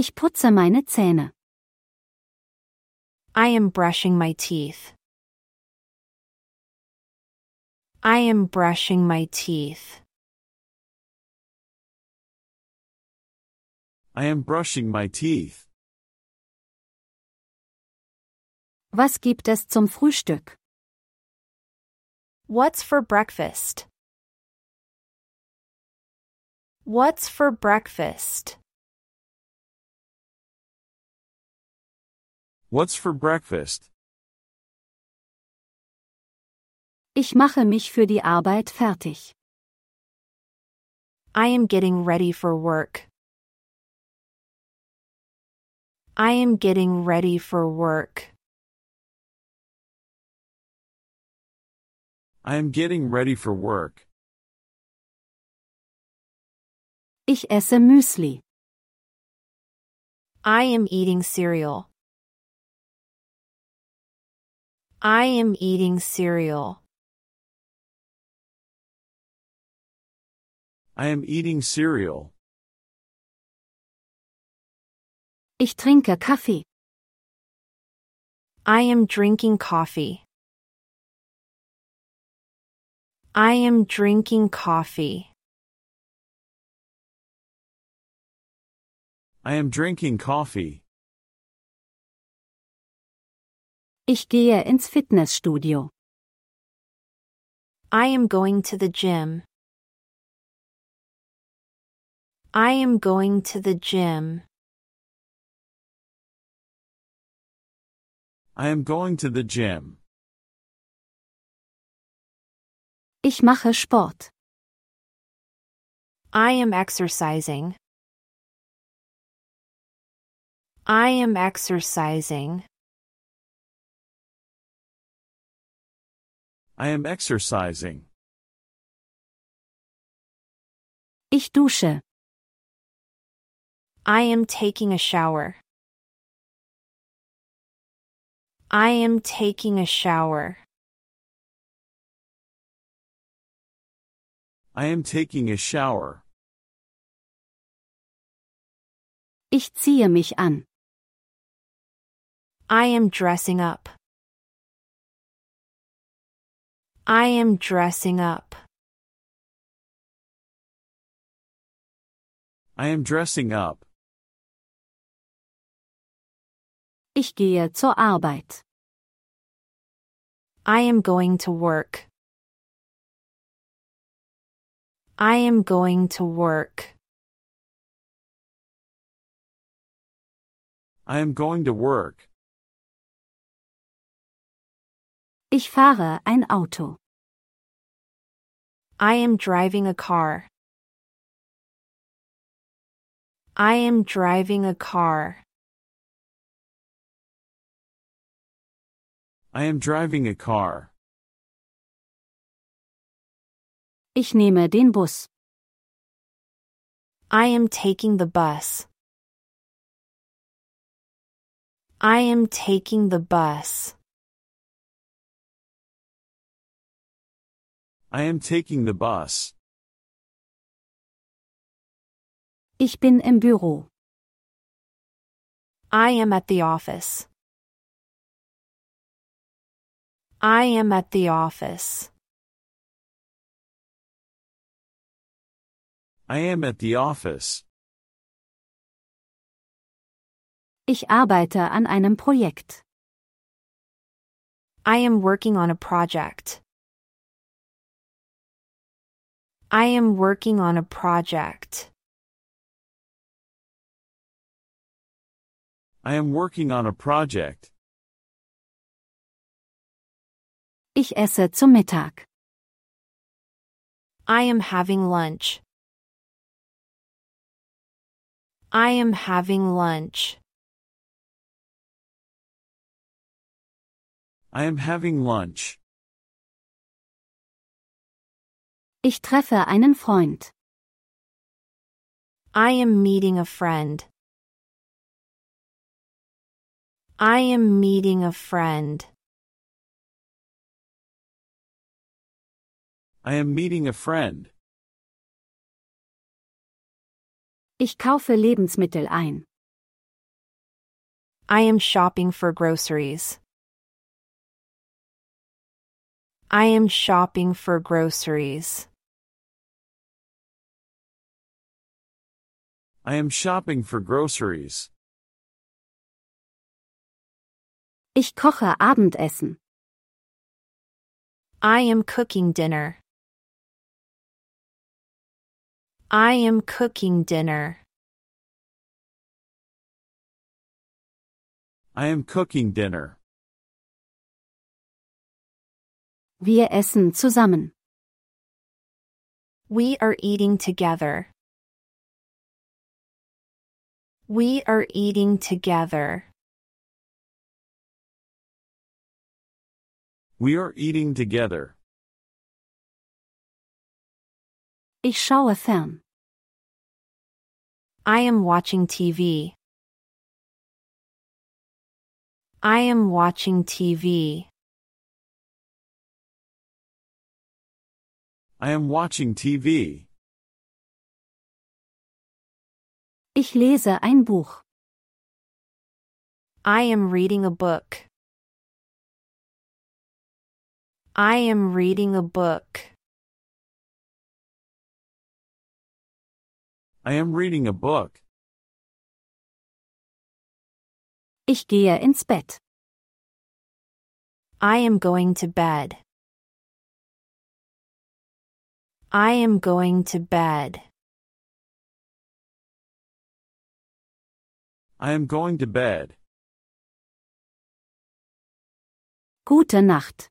Ich putze meine Zähne. I am brushing my teeth. I am brushing my teeth. I am brushing my teeth. Was gibt es zum Frühstück? What's for breakfast? What's for breakfast? What's for breakfast? Ich mache mich für die Arbeit fertig. I am getting ready for work. I am getting ready for work. I am getting ready for work. Ich esse Müsli. I am eating cereal. I am eating cereal. I am eating cereal. Ich trinke Kaffee. I am drinking coffee. I am drinking coffee. I am drinking coffee. Ich gehe ins Fitnessstudio. I am going to the gym. I am going to the gym. I am going to the gym. Ich mache Sport. I am exercising. I am exercising. I am exercising. Ich dusche. I am taking a shower. I am taking a shower. I am taking a shower. Ich ziehe mich an. I am dressing up. I am dressing up. I am dressing up. Ich gehe zur Arbeit. I am going to work. I am going to work. I am going to work. Ich fahre ein Auto. I am driving a car. I am driving a car. I am driving a car. Ich nehme den Bus. I am taking the bus. I am taking the bus. I am taking the bus. Ich bin im Büro. I am at the office. I am at the office. I am at the office. Ich arbeite an einem Projekt. I am working on a project. I am working on a project. I am working on a project. Ich esse zu Mittag. I am having lunch. I am having lunch. I am having lunch. Ich treffe einen Freund. I am meeting a friend. I am meeting a friend. I am meeting a friend. Ich kaufe Lebensmittel ein. I am shopping for groceries. I am shopping for groceries. I am shopping for groceries. Ich koche Abendessen. I am cooking dinner. I am cooking dinner. I am cooking dinner. Wir essen zusammen. We are eating together. We are eating together. We are eating together. Ich schaue fern. I am watching TV. I am watching TV. I am watching TV. Ich lese ein Buch. I am reading a book. I am reading a book. I am reading a book. Ich gehe ins Bett. I am going to bed. I am going to bed. I am going to bed. Gute Nacht.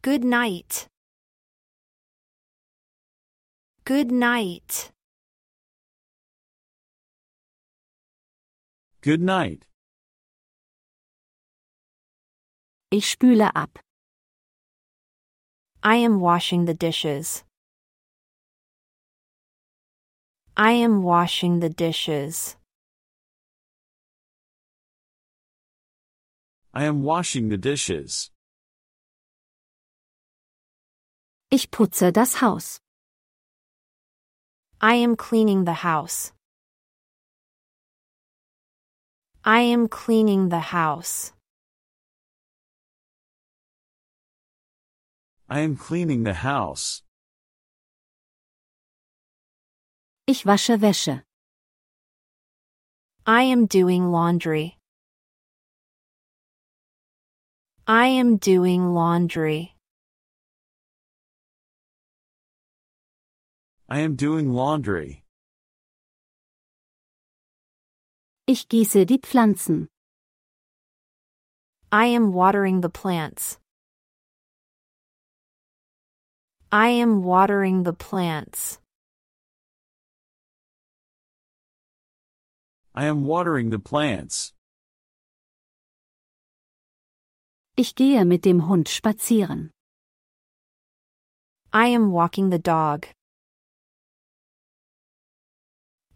Good night. Good night. Good night. Ich spüle ab. I am washing the dishes. I am washing the dishes. I am washing the dishes. Ich putze das Haus. I am cleaning the house. I am cleaning the house. I am cleaning the house. Ich wasche Wäsche. I am doing laundry. I am doing laundry. I am doing laundry. Ich gieße die Pflanzen. I am watering the plants. I am watering the plants. I am watering the plants. Ich gehe mit dem Hund spazieren. I am walking the dog.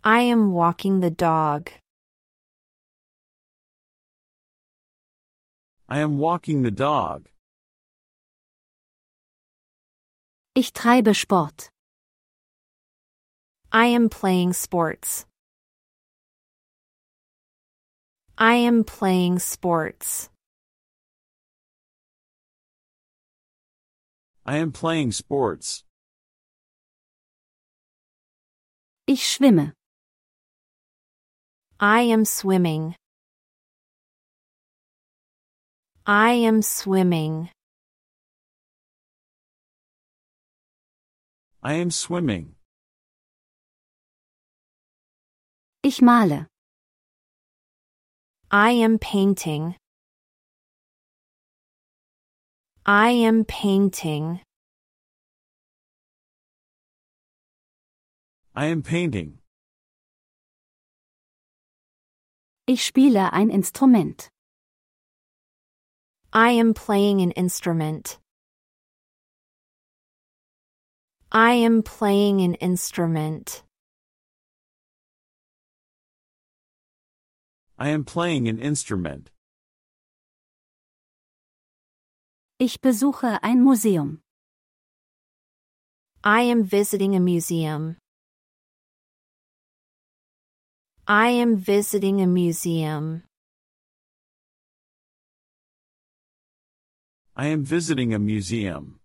I am walking the dog. I am walking the dog. Ich treibe Sport. I am playing sports. I am playing sports. I am playing sports. Ich schwimme. I am swimming. I am swimming. I am swimming. Ich male. I am painting. I am painting. I am painting. Ich spiele ein Instrument. I am playing an instrument. I am playing an instrument. I am playing an instrument. Ich besuche ein Museum. I am visiting a museum. I am visiting a museum. I am visiting a museum.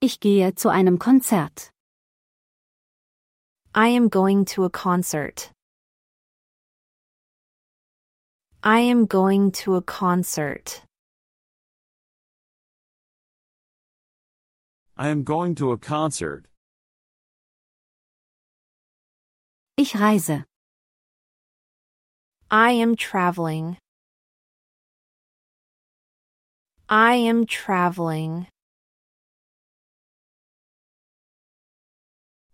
Ich gehe zu einem Konzert. I am going to a concert. I am going to a concert. I am going to a concert. Ich reise. I am traveling. I am traveling.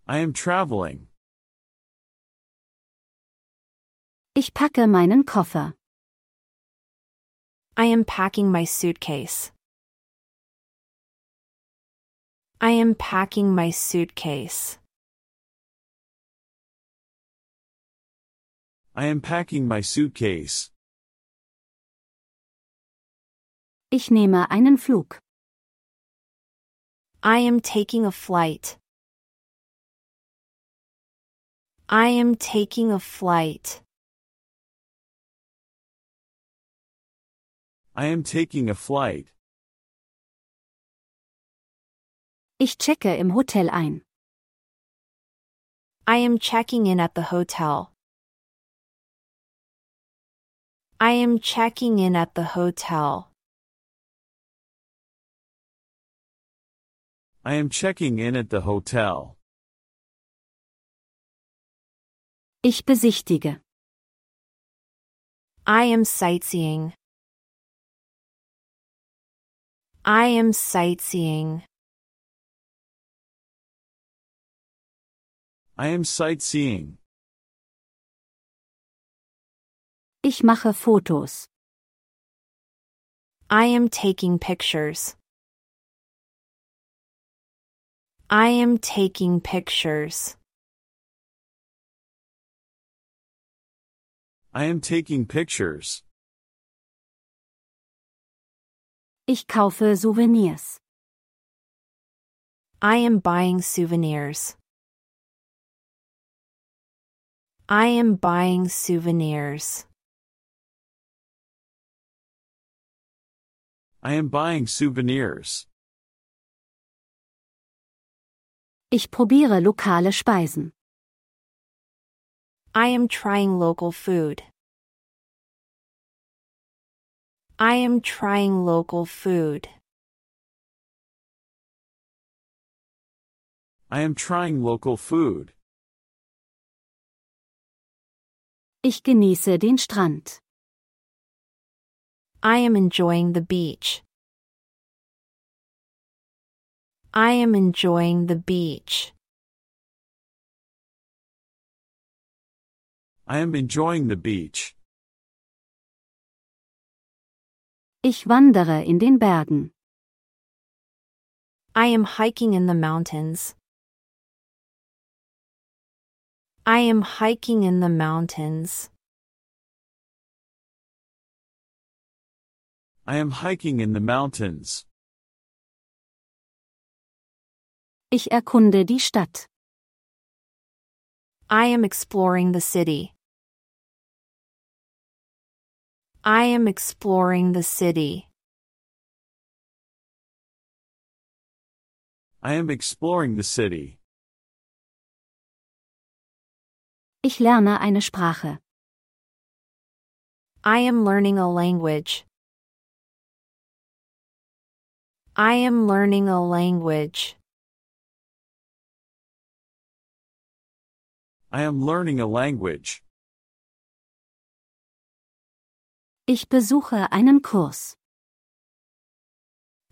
I am traveling. Ich packe meinen Koffer. I am packing my suitcase. I am packing my suitcase. I am packing my suitcase. Ich nehme einen Flug. I am taking a flight. I am taking a flight. I am taking a flight. Ich checke im Hotel ein. I am checking in at the hotel. I am checking in at the hotel. I am checking in at the hotel. Ich besichtige. I am sightseeing. I am sightseeing. I am sightseeing. Ich mache Fotos. I am taking pictures. I am taking pictures. I am taking pictures. Ich kaufe Souvenirs. I am buying souvenirs. I am buying souvenirs. I am buying souvenirs. Ich probiere lokale Speisen. I am trying local food. I am trying local food. I am trying local food. Ich genieße den Strand. I am enjoying the beach. I am enjoying the beach. I am enjoying the beach. Ich wandere in den Bergen. I am hiking in the mountains. I am hiking in the mountains. I am hiking in the mountains. Ich erkunde die Stadt. I am exploring the city. I am exploring the city. I am exploring the city. Ich lerne eine Sprache. I am learning a language. I am learning a language. I am learning a language. Ich besuche einen Kurs.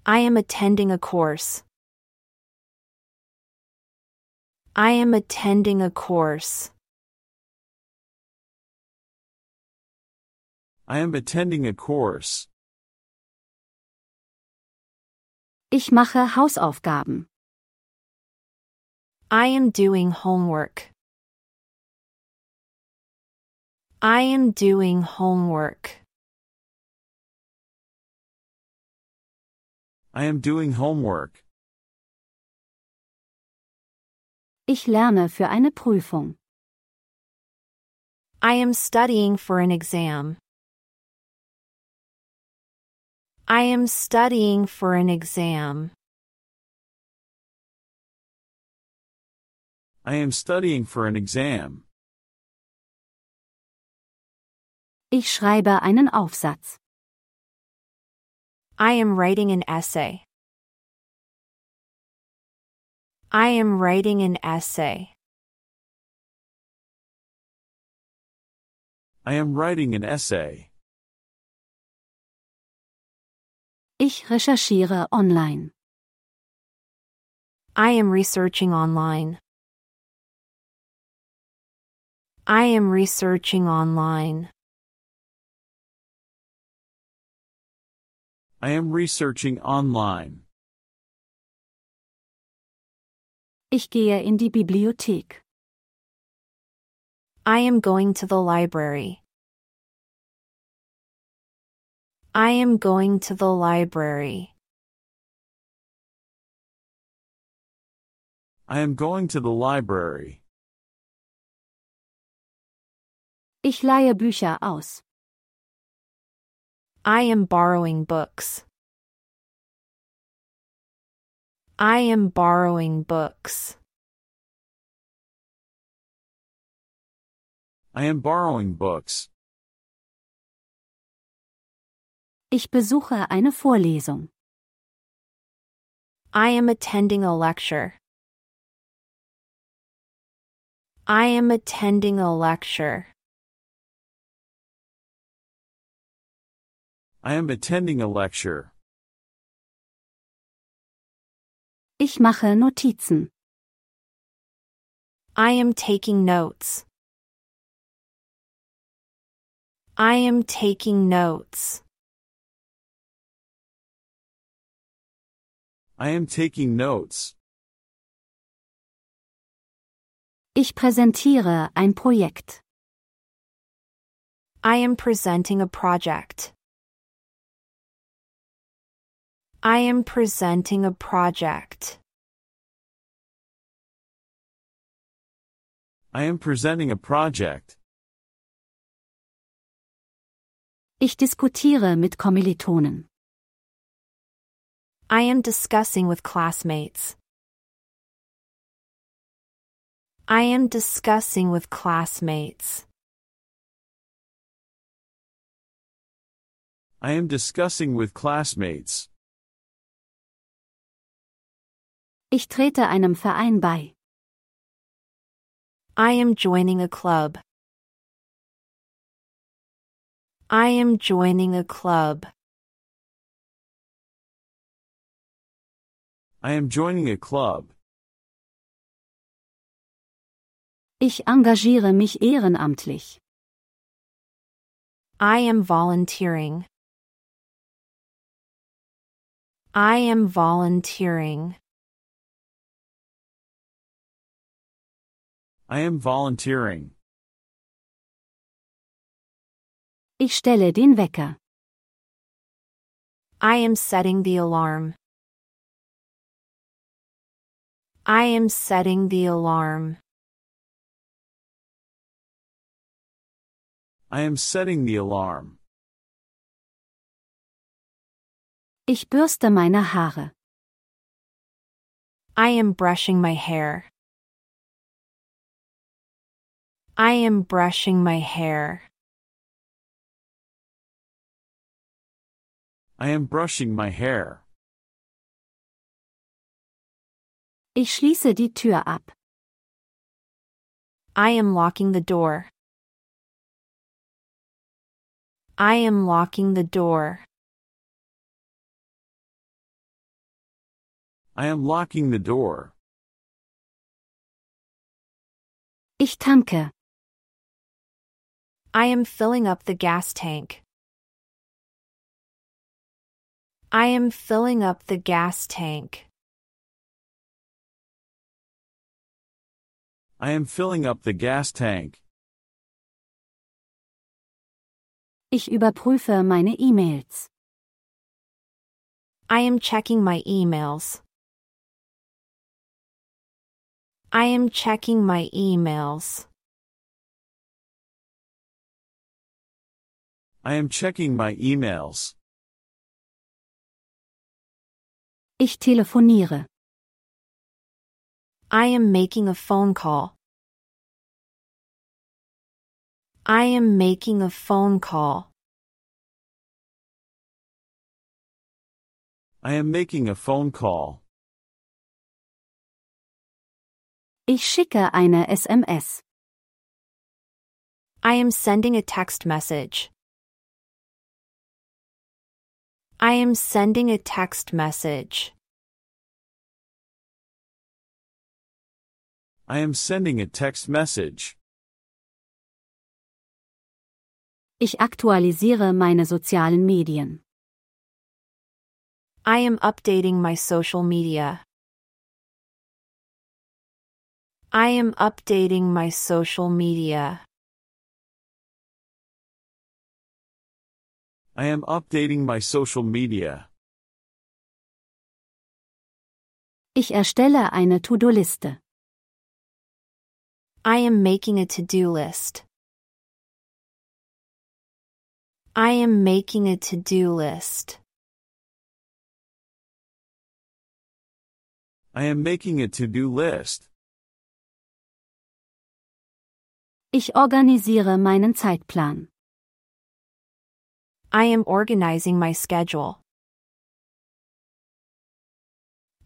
I am attending a course. I am attending a course. I am attending a course. Ich mache Hausaufgaben. I am doing homework. I am doing homework. I am doing homework. Ich lerne für eine Prüfung. I am studying for an exam. I am studying for an exam. I am studying for an exam. Ich schreibe einen Aufsatz. I am writing an essay. I am writing an essay. I am writing an essay. Ich recherchiere online. I am researching online. I am researching online. I am researching online. Ich gehe in die Bibliothek. I am going to the library. I am going to the library. I am going to the library. Ich leihe Bücher aus. I am borrowing books. I am borrowing books. I am borrowing books. Ich besuche eine Vorlesung. I am attending a lecture. I am attending a lecture. I am attending a lecture. Ich mache Notizen. I am taking notes. I am taking notes. I am taking notes. Ich präsentiere ein Projekt. I am presenting a project. I am presenting a project. I am presenting a project. Ich diskutiere mit Kommilitonen. I am discussing with classmates. I am discussing with classmates. I am discussing with classmates. Ich trete einem Verein bei. I am joining a club. I am joining a club. I am joining a club. Ich engagiere mich ehrenamtlich. I am volunteering. I am volunteering. I am volunteering. Ich stelle den Wecker. I am setting the alarm. I am setting the alarm. I am setting the alarm. Ich bürste meine Haare. I am brushing my hair. I am brushing my hair. I am brushing my hair. Ich schließe die Tür ab. I am locking the door. I am locking the door. I am locking the door. Ich tanke. I am filling up the gas tank. I am filling up the gas tank. I am filling up the gas tank. Ich überprüfe meine E-Mails. I am checking my emails. I am checking my emails. I am checking my emails. Ich telefoniere. I am making a phone call. I am making a phone call. I am making a phone call. Ich schicke eine SMS. I am sending a text message. I am sending a text message. I am sending a text message. Ich aktualisiere meine sozialen Medien. I am updating my social media. I am updating my social media. I am updating my social media. Ich erstelle eine To-Do-Liste. I am making a to-do list. I am making a to-do list. I am making a to-do list. Ich organisiere meinen Zeitplan. I am organizing my schedule.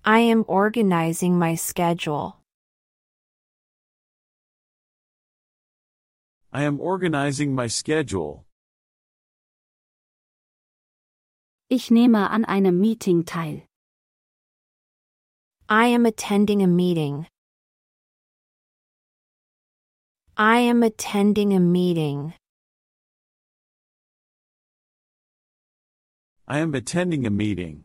I am organizing my schedule. I am organizing my schedule. Ich nehme an einem Meeting teil. I am attending a meeting. I am attending a meeting. I am attending a meeting.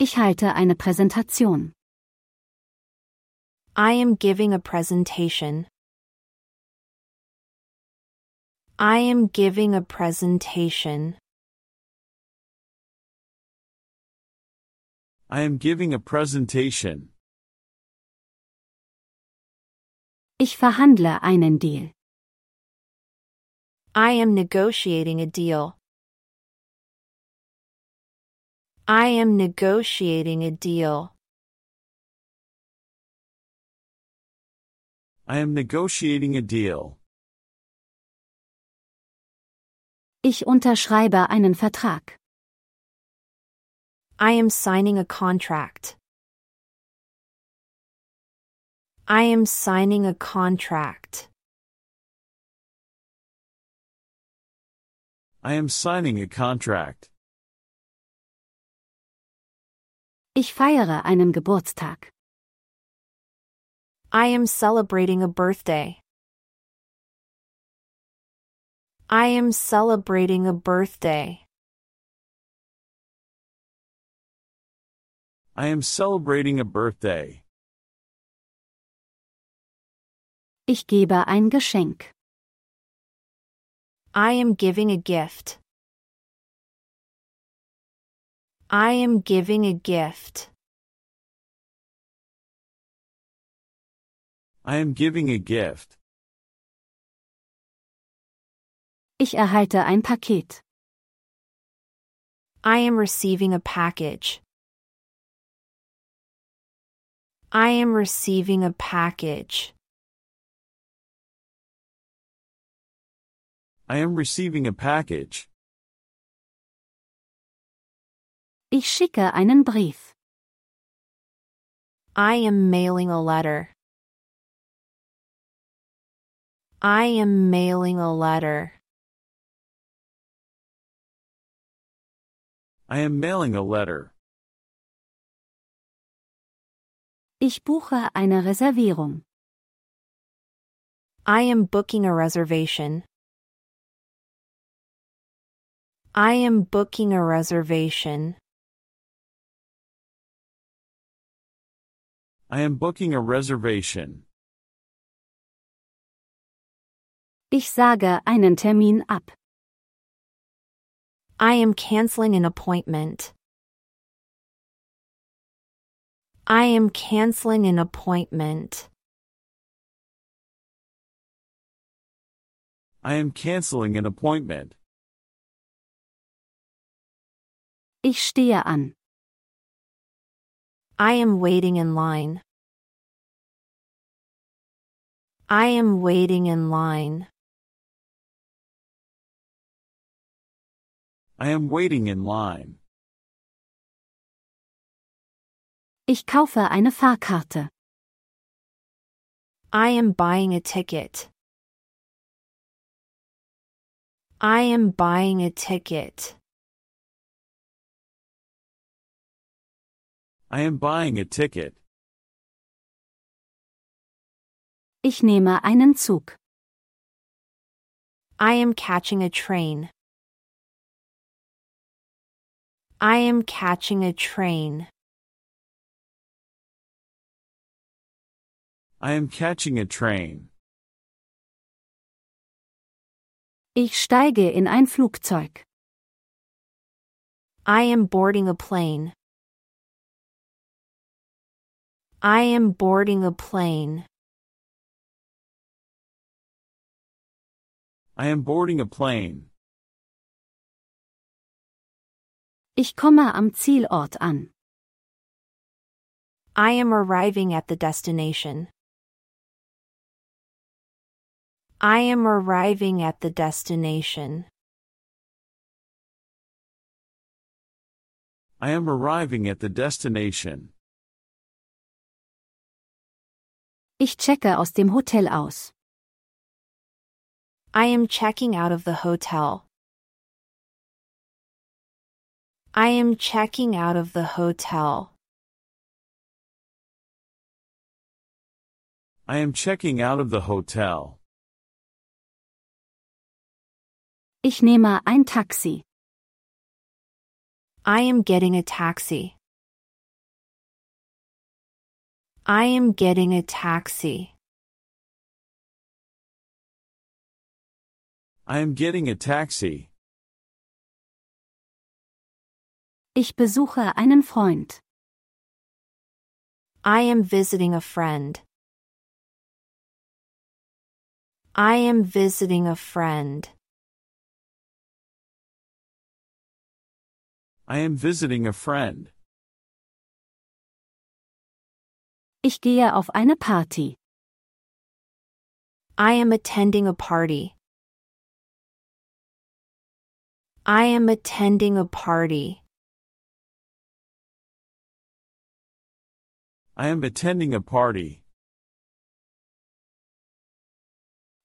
Ich halte eine Präsentation. I am giving a presentation. I am giving a presentation. I am giving a presentation. Ich verhandle einen Deal. I am negotiating a deal. I am negotiating a deal. I am negotiating a deal. Ich unterschreibe einen Vertrag. I am signing a contract. I am signing a contract. I am signing a contract. Ich feiere einen Geburtstag. I am celebrating a birthday. I am celebrating a birthday. I am celebrating a birthday. Ich gebe ein Geschenk. I am giving a gift. I am giving a gift. I am giving a gift. Ich erhalte ein Paket. I am receiving a package. I am receiving a package. I am receiving a package. Ich schicke einen er Brief. I am mailing a letter. I am mailing a letter. I am mailing a letter. Ich buche eine er Reservierung. I am booking a reservation. I am booking a reservation. I am booking a reservation. Ich sage einen Termin ab. I am canceling an appointment. I am canceling an appointment. I am canceling an appointment. Ich stehe an. I am waiting in line. I am waiting in line. I am waiting in line. Ich kaufe eine Fahrkarte. I am buying a ticket. I am buying a ticket. I am buying a ticket. Ich nehme einen Zug. I am catching a train. I am catching a train. I am catching a train. Ich steige in ein Flugzeug. I am boarding a plane. I am boarding a plane. I am boarding a plane. Ich komme am Zielort an. I am arriving at the destination. I am arriving at the destination. I am arriving at the destination. Ich checke aus dem Hotel aus. I am checking out of the hotel. I am checking out of the hotel. I am checking out of the hotel. Ich nehme ein Taxi. I am getting a taxi. I am getting a taxi. I am getting a taxi. Ich besuche einen Freund. I am visiting a friend. I am visiting a friend. I am visiting a friend. Ich gehe auf eine Party. I am attending a party. I am attending a party. I am attending a party.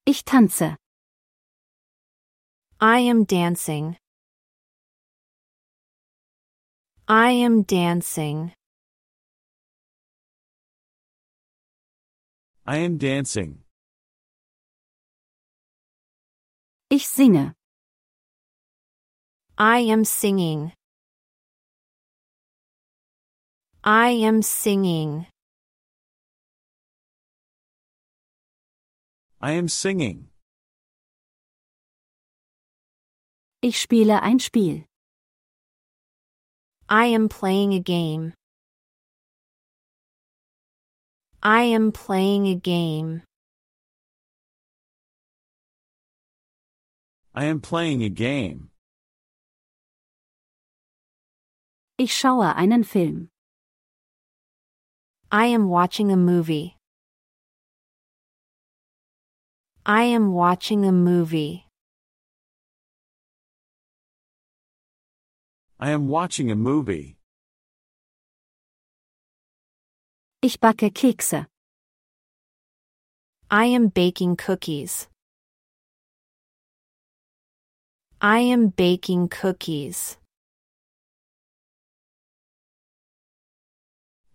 Ich tanze. I am dancing. I am dancing. I am dancing. Ich singe. I am singing. I am singing. I am singing. Ich spiele ein Spiel. I am playing a game. I am playing a game. I am playing a game. Ich schaue einen Film. I am watching a movie. I am watching a movie. I am watching a movie. Ich backe Kekse. I am baking cookies. I am baking cookies.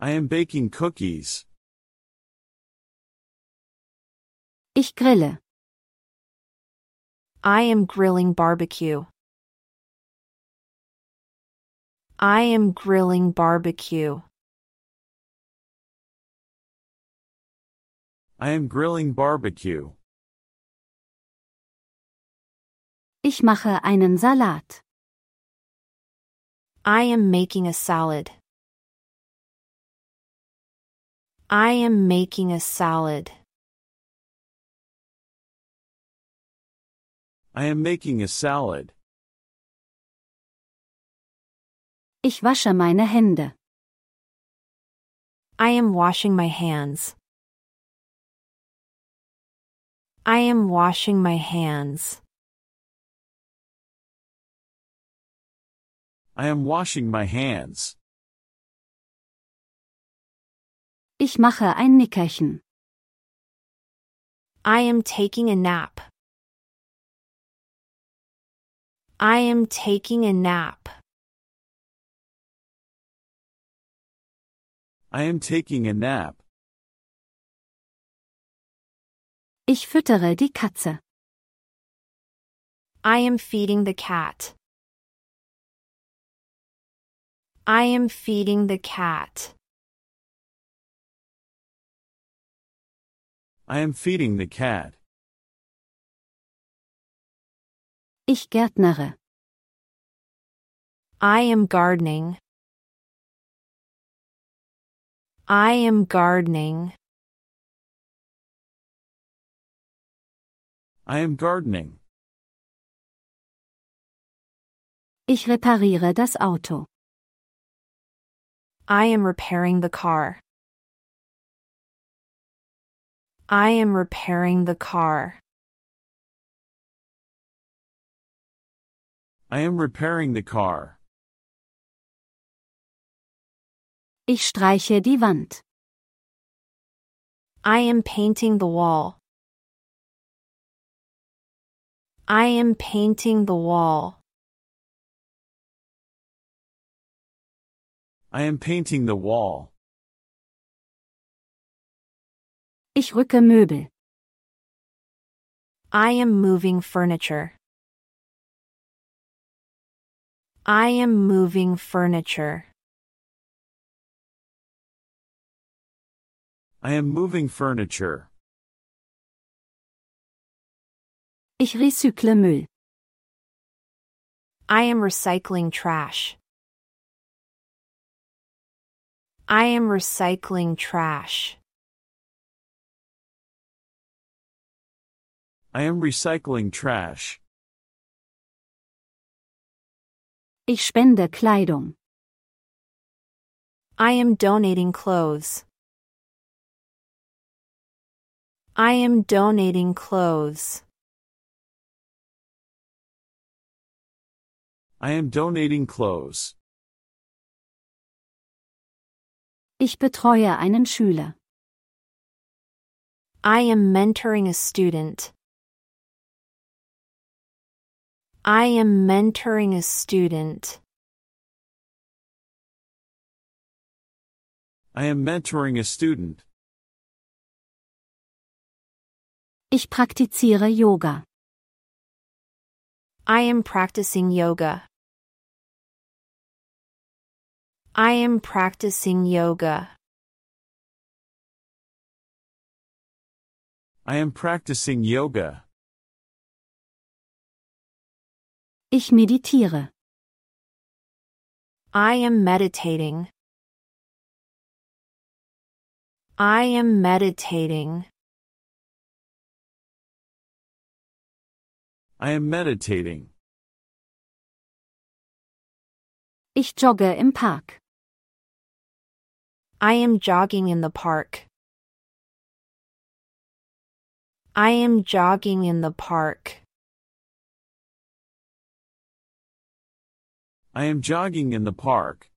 I am baking cookies. Ich grille. I am grilling barbecue. I am grilling barbecue. I am grilling barbecue. Ich mache einen Salat. I am making a salad. I am making a salad. I am making a salad. Ich wasche meine Hände. I am washing my hands. I am washing my hands. I am washing my hands. Ich mache ein Nickerchen. I am taking a nap. I am taking a nap. I am taking a nap. Ich füttere die Katze. I am feeding the cat. I am feeding the cat. I am feeding the cat. Ich gärtnere. I am gardening. I am gardening. I am gardening. Ich repariere das Auto. I am repairing the car. I am repairing the car. I am repairing the car. Ich streiche die Wand. I am painting the wall. I am painting the wall. I am painting the wall. Ich rücke Möbel. I am moving furniture. I am moving furniture. I am moving furniture. Ich recycle Müll. I am recycling trash. I am recycling trash. I am recycling trash. Ich spende Kleidung. I am donating clothes. I am donating clothes. I am donating clothes. Ich betreue einen Schüler. I am mentoring a student. I am mentoring a student. I am mentoring a student. Ich praktiziere Yoga. I am practicing yoga. I am practicing yoga. I am practicing yoga. Ich meditiere. I am meditating. I am meditating. I am meditating. Ich jogge im Park. I am jogging in the park. I am jogging in the park. I am jogging in the park.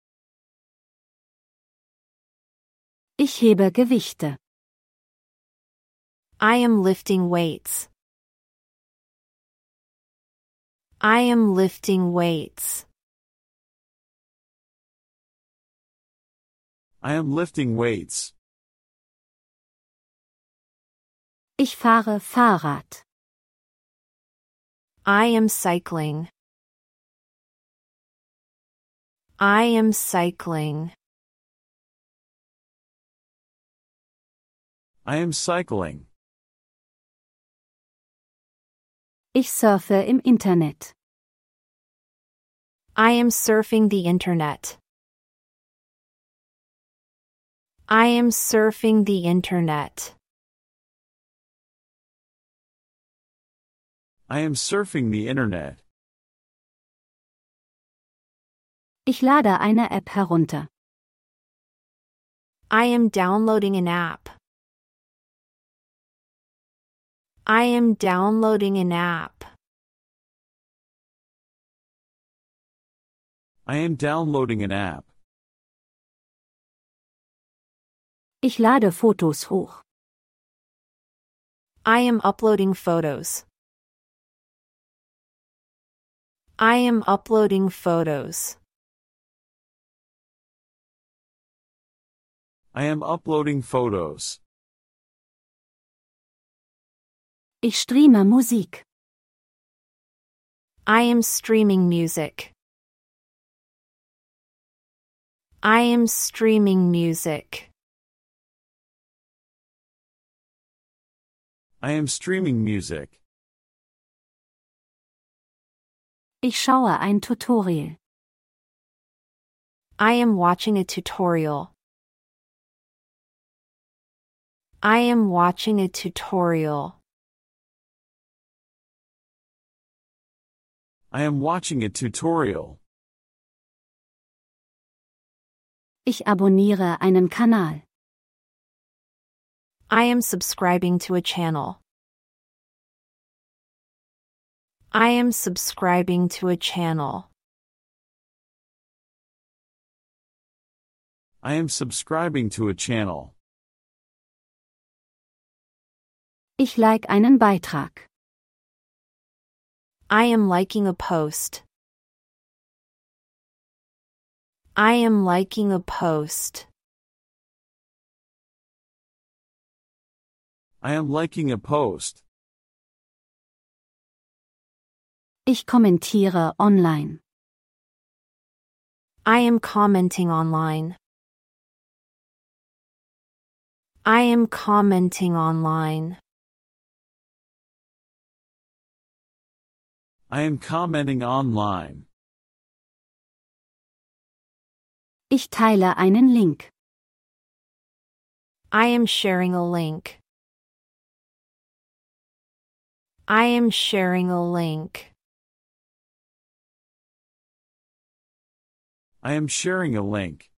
Ich hebe Gewichte. I am lifting weights. I am lifting weights. I am lifting weights. Ich fahre Fahrrad. I am cycling. I am cycling. I am cycling. Ich surfe im Internet. I am surfing the internet. I am surfing the internet. I am surfing the internet. Ich lade eine App herunter. I am downloading an app. I am downloading an app. I am downloading an app. Ich lade Fotos hoch. I am uploading photos. I am uploading photos. I am uploading photos. Ich streame Musik. I am streaming music. I am streaming music. I am streaming music. Ich schaue ein Tutorial. I am watching a tutorial. I am watching a tutorial. I am watching a tutorial. Ich abonniere einen Kanal. I am subscribing to a channel. I am subscribing to a channel. I am subscribing to a channel. Ich like einen Beitrag. I am liking a post. I am liking a post. I am liking a post. Ich kommentiere online. I am commenting online. I am commenting online. I am commenting online. Ich teile einen Link. I am sharing a link. I am sharing a link. I am sharing a link.